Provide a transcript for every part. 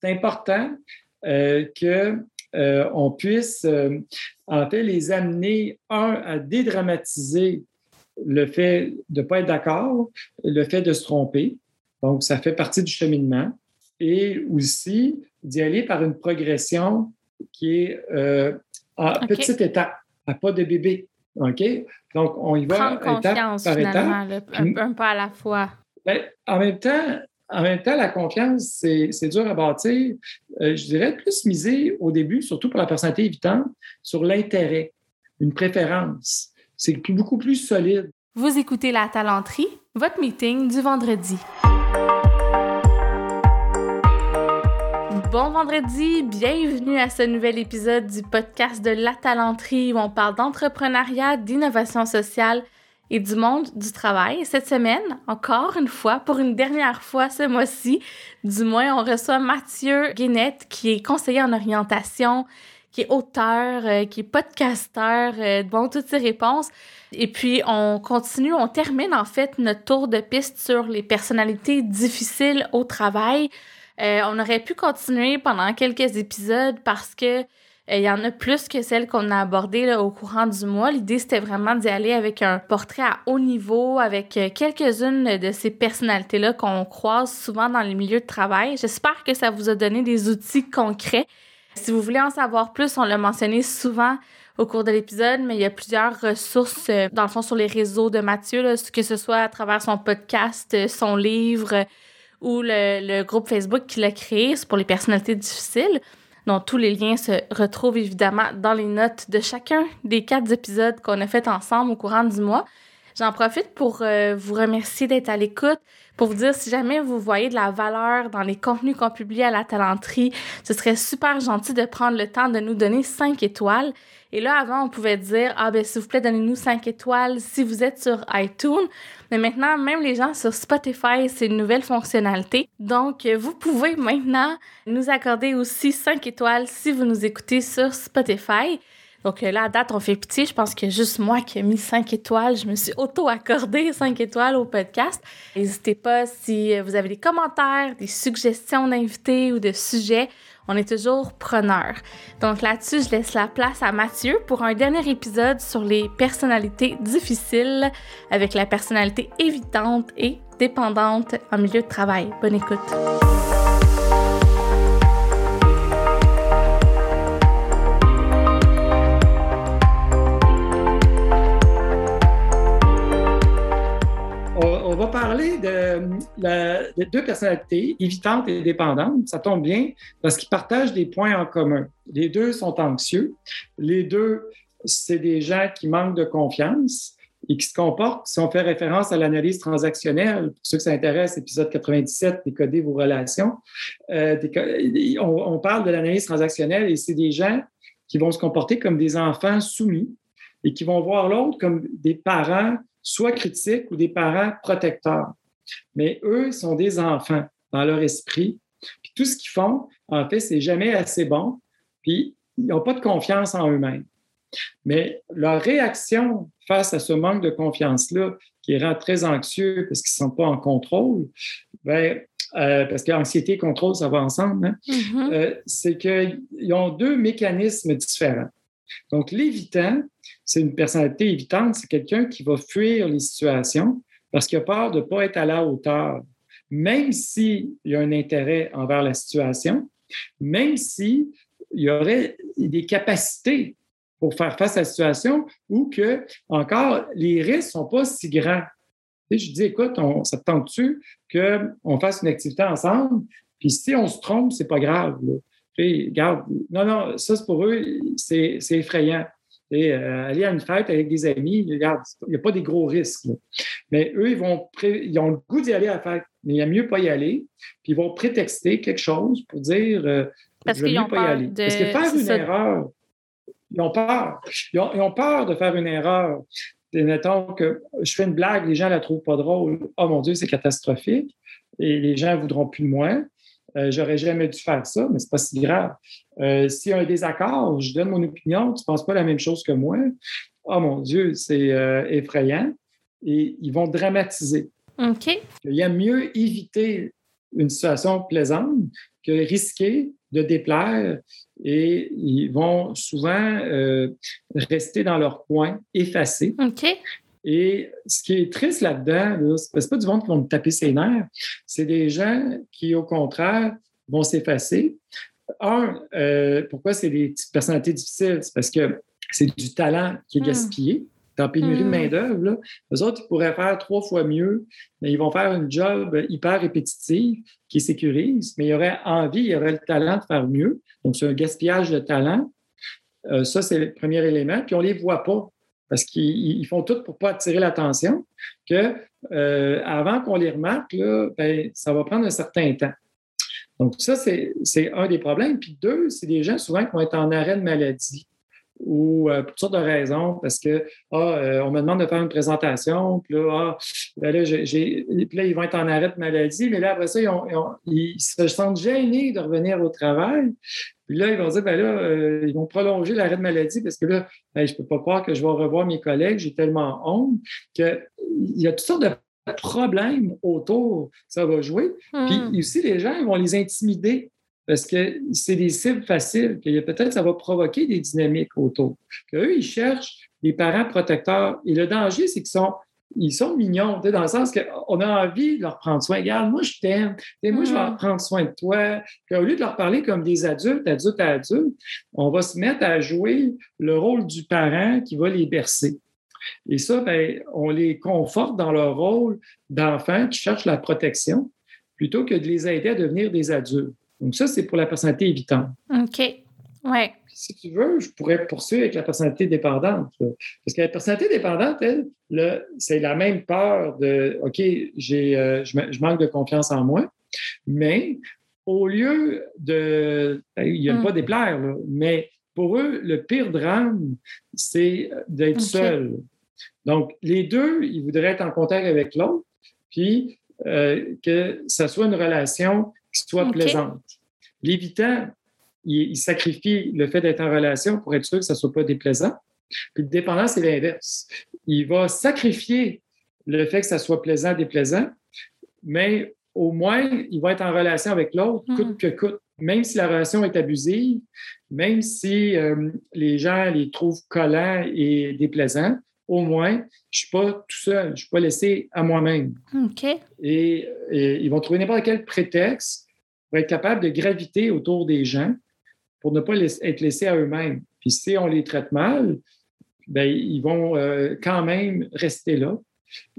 c'est important euh, qu'on puisse en fait les amener, un, à dédramatiser le fait de ne pas être d'accord, le fait de se tromper. Donc, ça fait partie du cheminement. Et aussi d'y aller par une progression qui est en petite étape, à pas de bébé. OK? Donc, on y va étape par étape. un, peu à la fois. Ben, en même temps, en même temps, la confiance, c'est dur à bâtir. Euh, je dirais plus miser au début, surtout pour la personnalité évitante, sur l'intérêt, une préférence. C'est beaucoup plus solide. Vous écoutez La Talenterie, votre meeting du vendredi. Bon vendredi, bienvenue à ce nouvel épisode du podcast de La Talenterie où on parle d'entrepreneuriat, d'innovation sociale et du monde du travail. Cette semaine, encore une fois, pour une dernière fois ce mois-ci, du moins, on reçoit Mathieu Guénette qui est conseiller en orientation, qui est auteur, euh, qui est podcasteur, euh, bon, toutes ses réponses. Et puis, on continue, on termine en fait notre tour de piste sur les personnalités difficiles au travail. Euh, on aurait pu continuer pendant quelques épisodes parce que il y en a plus que celles qu'on a abordées au courant du mois. L'idée, c'était vraiment d'y aller avec un portrait à haut niveau, avec euh, quelques-unes de ces personnalités-là qu'on croise souvent dans les milieux de travail. J'espère que ça vous a donné des outils concrets. Si vous voulez en savoir plus, on l'a mentionné souvent au cours de l'épisode, mais il y a plusieurs ressources, dans le fond, sur les réseaux de Mathieu, que ce soit à travers son podcast, son livre, ou le, groupe Facebook qu'il a créé, pour les personnalités difficiles. Donc, tous les liens se retrouvent évidemment dans les notes de chacun des quatre épisodes qu'on a fait ensemble au courant du mois. J'en profite pour euh, vous remercier d'être à l'écoute, pour vous dire si jamais vous voyez de la valeur dans les contenus qu'on publie à la talenterie, ce serait super gentil de prendre le temps de nous donner cinq étoiles. Et là, avant, on pouvait dire, ah ben s'il vous plaît, donnez-nous cinq étoiles si vous êtes sur iTunes. Mais maintenant, même les gens sur Spotify, c'est une nouvelle fonctionnalité. Donc, vous pouvez maintenant nous accorder aussi cinq étoiles si vous nous écoutez sur Spotify. Donc là, à date, on fait pitié. Je pense que juste moi qui ai mis 5 étoiles, je me suis auto-accordé 5 étoiles au podcast. N'hésitez pas si vous avez des commentaires, des suggestions d'invités ou de sujets. On est toujours preneur. Donc là-dessus, je laisse la place à Mathieu pour un dernier épisode sur les personnalités difficiles avec la personnalité évitante et dépendante en milieu de travail. Bonne écoute. Va parler de, deux personnalités, évitantes et dépendantes. Ça tombe bien parce qu'ils partagent des points en commun. Les deux sont anxieux. Les deux, c'est des gens qui manquent de confiance et qui se comportent, si on fait référence à l'analyse transactionnelle, pour ceux que ça intéresse, épisode 97, décoder vos relations, euh, on, on, parle de l'analyse transactionnelle et c'est des gens qui vont se comporter comme des enfants soumis et qui vont voir l'autre comme des parents soit critiques ou des parents protecteurs. Mais eux sont des enfants dans leur esprit. Puis tout ce qu'ils font, en fait, c'est jamais assez bon. Puis ils n'ont pas de confiance en eux-mêmes. Mais leur réaction face à ce manque de confiance-là, qui rend très anxieux parce qu'ils ne sont pas en contrôle, ben, euh, parce qu'anxiété et contrôle, ça va ensemble, hein, mm-hmm. euh, c'est qu'ils ont deux mécanismes différents. Donc, l'évitant, c'est une personnalité évitante, c'est quelqu'un qui va fuir les situations parce qu'il a peur de ne pas être à la hauteur, même s'il y a un intérêt envers la situation, même s'il y aurait des capacités pour faire face à la situation ou que, encore, les risques ne sont pas si grands. je dis, écoute, on, ça te tente-tu qu'on fasse une activité ensemble? Puis si on se trompe, c'est pas grave. Regarde, non, non, ça, c'est pour eux, c'est effrayant. Euh, aller à une fête avec des amis, regarde, il n'y a pas des gros risques. Mais eux, ils, vont ils ont le goût d'y aller à la fête, mais il y a mieux pas y aller. Puis ils vont prétexter quelque chose pour dire euh, Parce je mieux pas y aller. Parce que faire une erreur, ils ont peur. Ils ont, peur de faire une erreur. mettons que je fais une blague, les gens ne la trouvent pas drôle. Oh mon Dieu, c'est catastrophique. Et les gens ne voudront plus de moi. Euh, j'aurais jamais dû faire ça, mais c'est pas si grave. Euh, s'il y a un désaccord, je donne mon opinion, tu ne penses pas la même chose que moi? Oh mon Dieu, c'est euh, effrayant. Et ils vont dramatiser. OK. Il y a mieux éviter une situation plaisante que risquer de déplaire et ils vont souvent rester dans leur coin, effacés. OK. Et ce qui est triste là-dedans, c'est pas du monde qui vont me taper ses nerfs, c'est des gens qui, au contraire, vont s'effacer. Un, euh, pourquoi c'est des personnalités difficiles? C'est parce que c'est du talent qui est hmm. gaspillé. Dans pénurie de hmm. main-d'œuvre, eux autres, ils pourraient faire trois fois mieux, mais ils vont faire un job hyper répétitif qui sécurise, mais il y aurait envie, il y aurait le talent de faire mieux. Donc, c'est un gaspillage de talent. Euh, ça, c'est le premier élément. Puis, on ne les voit pas parce qu'ils font tout pour ne pas attirer l'attention, que euh, avant qu'on les remarque, ben, ça va prendre un certain temps. Donc, ça, c'est un des problèmes. Puis deux, c'est des gens souvent qui vont être en arrêt de maladie ou euh, pour toutes sortes de raisons, parce que ah, euh, on me demande de faire une présentation, puis là, ah, ben là, ils vont être en arrêt de maladie, mais là, après ça, ils, se sentent gênés de revenir au travail. Puis là, ils vont dire, ben là, euh, ils vont prolonger l'arrêt de maladie parce que là, ben, je ne peux pas croire que je vais revoir mes collègues, j'ai tellement honte qu'il y a toutes sortes de problèmes autour, ça va jouer. Puis hmm. aussi, les gens, ils vont les intimider parce que c'est des cibles faciles, que peut-être ça va provoquer des dynamiques autour. Qu'eux, ils cherchent des parents protecteurs. Et le danger, c'est qu'ils sont, ils sont mignons, dans le sens qu'on a envie de leur prendre soin. Regarde, moi, je t'aime. Moi, je vais mm. prendre soin de toi. au lieu de leur parler comme des adultes, adultes à adultes, on va se mettre à jouer le rôle du parent qui va les bercer. Et ça, ben, on les conforte dans leur rôle d'enfants qui cherchent la protection plutôt que de les aider à devenir des adultes. Donc, ça, c'est pour la personnalité évitante. OK. Ouais. Si tu veux, je pourrais poursuivre avec la personnalité dépendante. Parce que la personnalité dépendante, elle, c'est la même peur de OK, j'ai, euh, je, manque de confiance en moi, mais au lieu de. Ben, il n'y a pas déplaire, là, mais pour eux, le pire drame, c'est d'être seul. Donc, les deux, ils voudraient être en contact avec l'autre, puis euh, que ça soit une relation soit plaisante. L'évitant, il, sacrifie le fait d'être en relation pour être sûr que ça ne soit pas déplaisant. Puis le dépendant, c'est l'inverse. Il va sacrifier le fait que ça soit plaisant, déplaisant, mais au moins, il va être en relation avec l'autre, hmm. coûte que coûte. Même si la relation est abusive, même si euh, les gens les trouvent collants et déplaisants, au moins, je ne suis pas tout seul, je ne suis pas laissé à moi-même. OK. Et, ils vont trouver n'importe quel prétexte pour être capable de graviter autour des gens pour ne pas être laissés à eux-mêmes. Puis si on les traite mal, bien, ils vont euh, quand même rester là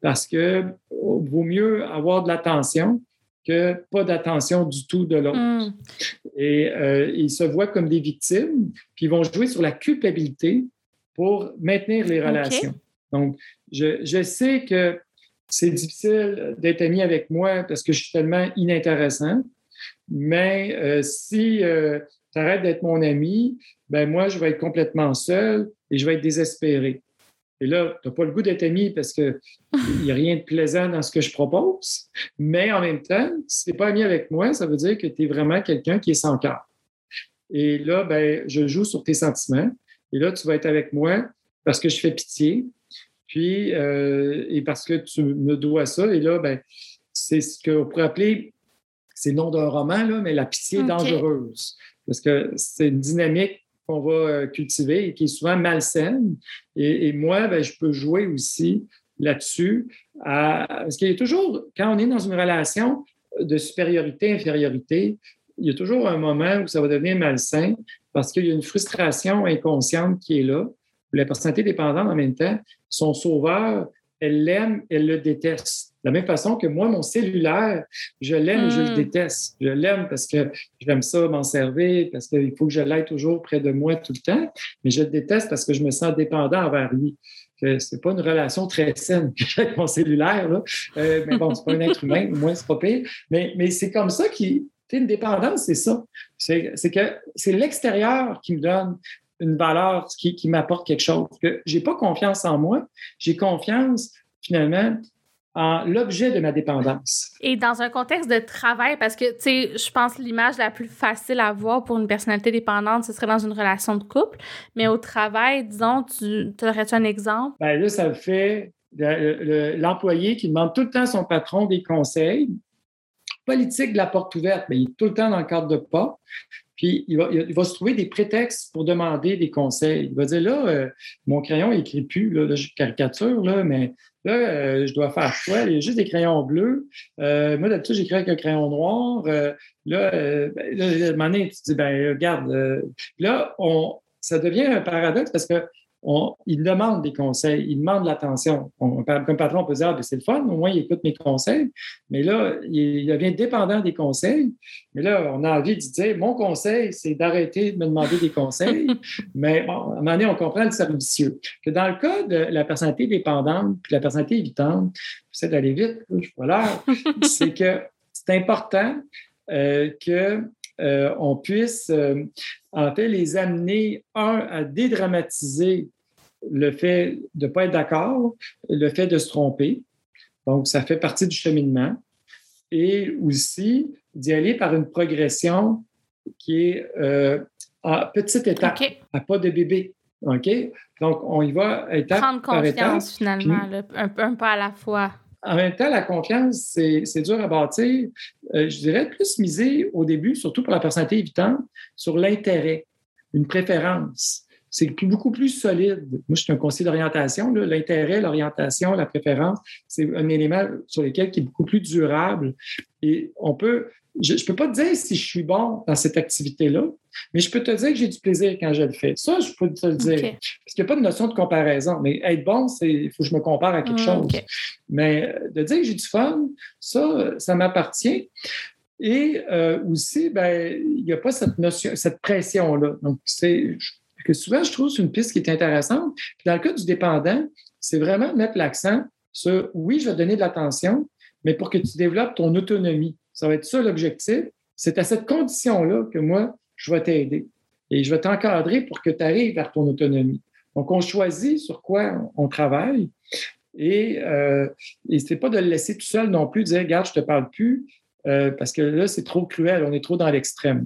parce que vaut mieux avoir de l'attention que pas d'attention du tout de l'autre. Hmm. Et euh, ils se voient comme des victimes, puis ils vont jouer sur la culpabilité pour maintenir les relations. Donc, je, sais que c'est difficile d'être ami avec moi parce que je suis tellement inintéressant, mais euh, si euh, tu arrêtes d'être mon ami, ben moi, je vais être complètement seul et je vais être désespéré. Et là, tu n'as pas le goût d'être ami parce qu'il n'y a rien de plaisant dans ce que je propose. Mais en même temps, si tu n'es pas ami avec moi, ça veut dire que tu es vraiment quelqu'un qui est sans cœur. Et là, ben, je joue sur tes sentiments. Et là, tu vas être avec moi parce que je fais pitié, puis euh, et parce que tu me dois ça. Et là, ben, c'est ce qu'on pourrait appeler, c'est le nom d'un roman, là, mais la pitié dangereuse. Parce que c'est une dynamique qu'on va euh, cultiver et qui est souvent malsaine. Et, moi, ben, je peux jouer aussi là-dessus. Parce qu'il y a toujours, quand on est dans une relation de supériorité-infériorité, il y a toujours un moment où ça va devenir malsain parce qu'il y a une frustration inconsciente qui est là. La personnalité dépendante, en même temps, son sauveur, elle l'aime, elle le déteste. De la même façon que moi, mon cellulaire, je l'aime et je le hmm. déteste. Je l'aime parce que j'aime ça m'en servir, parce qu'il faut que je l'aille toujours près de moi tout le temps, mais je le déteste parce que je me sens dépendant envers lui. Ce n'est pas une relation très saine avec mon cellulaire, là. Euh, mais bon, c'est pas un être humain, au moins c'est pas pire. Mais, mais c'est comme ça qui, une dépendance, c'est ça. C'est que c'est l'extérieur qui me donne une valeur, qui, qui m'apporte quelque chose. Que j'ai pas confiance en moi, j'ai confiance finalement en l'objet de ma dépendance. Et dans un contexte de travail, parce que, tu sais, je pense que l'image la plus facile à voir pour une personnalité dépendante, ce serait dans une relation de couple. Mais au travail, disons, tu aurais-tu un exemple? Bien là, ça fait l'employé qui demande tout le temps à son patron des conseils politique de la porte ouverte, mais il est tout le temps dans le cadre de pas. Puis il va, se trouver des prétextes pour demander des conseils. Il va dire là, euh, mon crayon n'écrit plus, là, je caricature, là, mais là, euh, je dois faire quoi? Il y a juste des crayons bleus. Euh, moi, d'habitude, j'écris avec un crayon noir. là, ben, là, à un moment tu dis, ben, regarde, là, on, ça devient un paradoxe parce que il demande des conseils, il demande l'attention. Comme patron, on peut dire, ah, ben, c'est le fun, au moins il écoute mes conseils. Mais là, il devient dépendant des conseils. Mais là, on a envie de dire, mon conseil, c'est d'arrêter de me demander des conseils. Mais bon, à un moment donné, on comprend le servicieux. Que dans le cas de la personnalité dépendante puis la personnalité évitante, j'essaie d'aller vite, je c'est que c'est important euh, que euh, on puisse euh, en fait les amener, un, à dédramatiser le fait de ne pas être d'accord, le fait de se tromper. Donc, ça fait partie du cheminement. Et aussi d'y aller par une progression qui est euh, à petite étape, à pas de bébé. OK? Donc, on y va étape Prendre confiance, finalement, un, un pas à la fois en même temps, la confiance, c'est dur à bâtir. Euh, je dirais plus miser au début, surtout pour la personnalité évitante, sur l'intérêt, une préférence. C'est beaucoup plus solide. Moi, je suis un conseiller d'orientation. L'intérêt, l'orientation, la préférence, c'est un élément sur lequel qui est beaucoup plus durable. Et on peut, je ne peux pas te dire si je suis bon dans cette activité-là, mais je peux te dire que j'ai du plaisir quand je le fais. Ça, je peux te le dire. Parce qu'il n'y a pas de notion de comparaison. Mais être bon, c'est il faut que je me compare à quelque mm, chose. Mais euh, de dire que j'ai du fun, ça, ça m'appartient. Et euh, aussi, ben, il n'y a pas cette notion, cette pression-là. Donc, c'est que souvent, je trouve c'est une piste qui est intéressante. Puis dans le cas du dépendant, c'est vraiment mettre l'accent sur oui, je vais donner de l'attention, mais pour que tu développes ton autonomie. Ça va être ça l'objectif. C'est à cette condition-là que moi, je vais t'aider. Et je vais t'encadrer pour que tu arrives vers ton autonomie. Donc, on choisit sur quoi on travaille. Et, euh, et ce n'est pas de le laisser tout seul non plus, dire, regarde, je ne te parle plus, euh, parce que là, c'est trop cruel, on est trop dans l'extrême.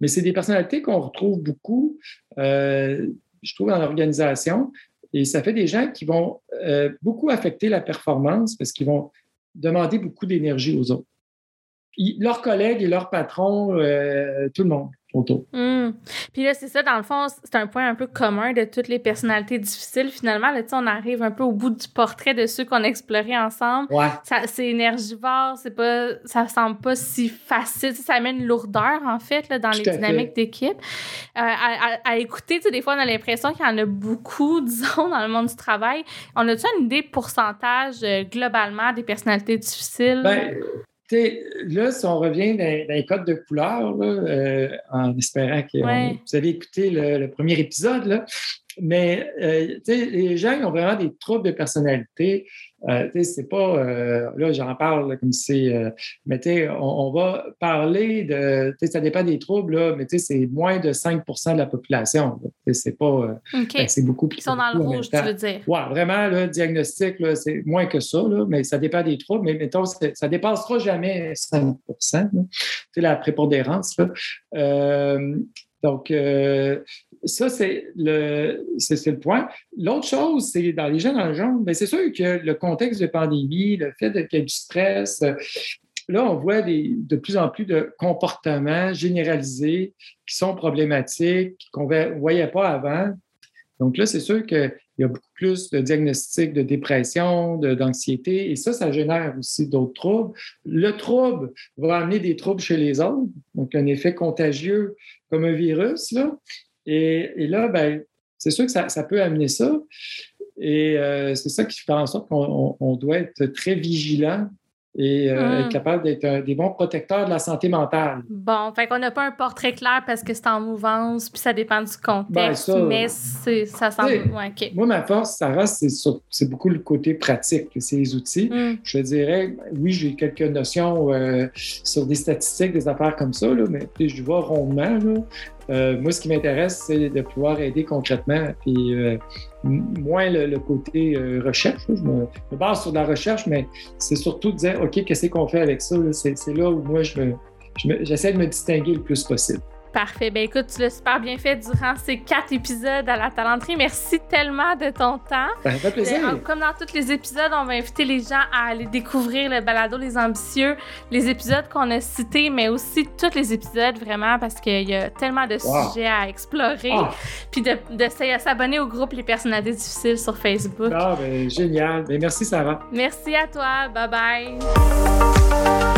Mais c'est des personnalités qu'on retrouve beaucoup, euh, je trouve, dans l'organisation. Et ça fait des gens qui vont beaucoup affecter la performance parce qu'ils vont demander beaucoup d'énergie aux autres. Leurs collègues et leurs patrons, tout le monde. Hmm. Puis là, c'est ça, dans le fond, c'est un point un peu commun de toutes les personnalités difficiles. Finalement, là, on arrive un peu au bout du portrait de ceux qu'on a explorés ensemble. Ouais. C'est énergivore, c'est pas, ça semble pas si facile. Ça amène une lourdeur, en fait, là, dans les dynamiques d'équipe. Euh, à, écouter, des fois, on a l'impression qu'il y en a beaucoup, disons, dans le monde du travail. On a-tu une idée pourcentage euh, globalement des personnalités difficiles? Ben, là, si on revient dans, les codes de couleur, euh, en espérant que vous avez écouté le, premier épisode, là, mais euh, les gens ont vraiment des troubles de personnalité. Euh, c'est pas, euh, là j'en parle comme si c'est, mais on, on, va parler de, ça dépend des troubles, là, mais c'est moins de 5% de la population. C'est pas, ben, c'est beaucoup plus. Ils sont dans le rouge, tu veux dire. Oui, vraiment, le diagnostic, c'est moins que ça, là, mais ça dépend des troubles, mais mettons, ça dépassera jamais 5 C'est la prépondérance. Là. donc, ça, c'est le, c'est, le point. L'autre chose, c'est dans les jeunes dans le bien, c'est sûr que le contexte de pandémie, le fait qu'il y ait du stress, là, on voit de plus en plus de comportements généralisés qui sont problématiques, qu'on ne voyait pas avant. Donc là, c'est sûr qu'il y a beaucoup plus de diagnostics de dépression, d'anxiété, et ça, ça génère aussi d'autres troubles. Le trouble va amener des troubles chez les autres, donc un effet contagieux comme un virus, là. Et, là, ben, c'est sûr que ça, peut amener ça. Et euh, c'est ça qui fait en sorte qu'on doit être très vigilant et euh, être hmm. capable d'être des bons protecteurs de la santé mentale. Bon, fait qu'on n'a pas un portrait clair parce que c'est en mouvance, puis ça dépend du contexte, ben, mais ça semble... Ouais, Moi, ma force, Sarah, c'est beaucoup le côté pratique, c'est les outils. Hmm. Je dirais, oui, j'ai quelques notions euh, sur des statistiques, des affaires comme ça, là, mais je vois rondement. Là. Euh, moi, ce qui m'intéresse, c'est de pouvoir aider concrètement, puis moins le, côté euh, recherche. Je me, base sur la recherche, mais c'est surtout de dire, OK, qu'est-ce qu'on fait avec ça? C'est là où moi, je j'essaie de me distinguer le plus possible. Parfait. Ben écoute, tu l'as super bien fait durant ces quatre épisodes à la talenterie. Merci tellement de ton temps. Ça fait plaisir. Ben, comme dans tous les épisodes, on va inviter les gens à aller découvrir le balado Les Ambitieux, les épisodes qu'on a cités, mais aussi tous les épisodes vraiment parce qu'il y a tellement de sujets à explorer. Ah. Puis de, de s'abonner au groupe Les Personnalités Difficiles sur Facebook. Ah, ben, génial. Ben, merci, Sarah. Merci à toi. Bye bye.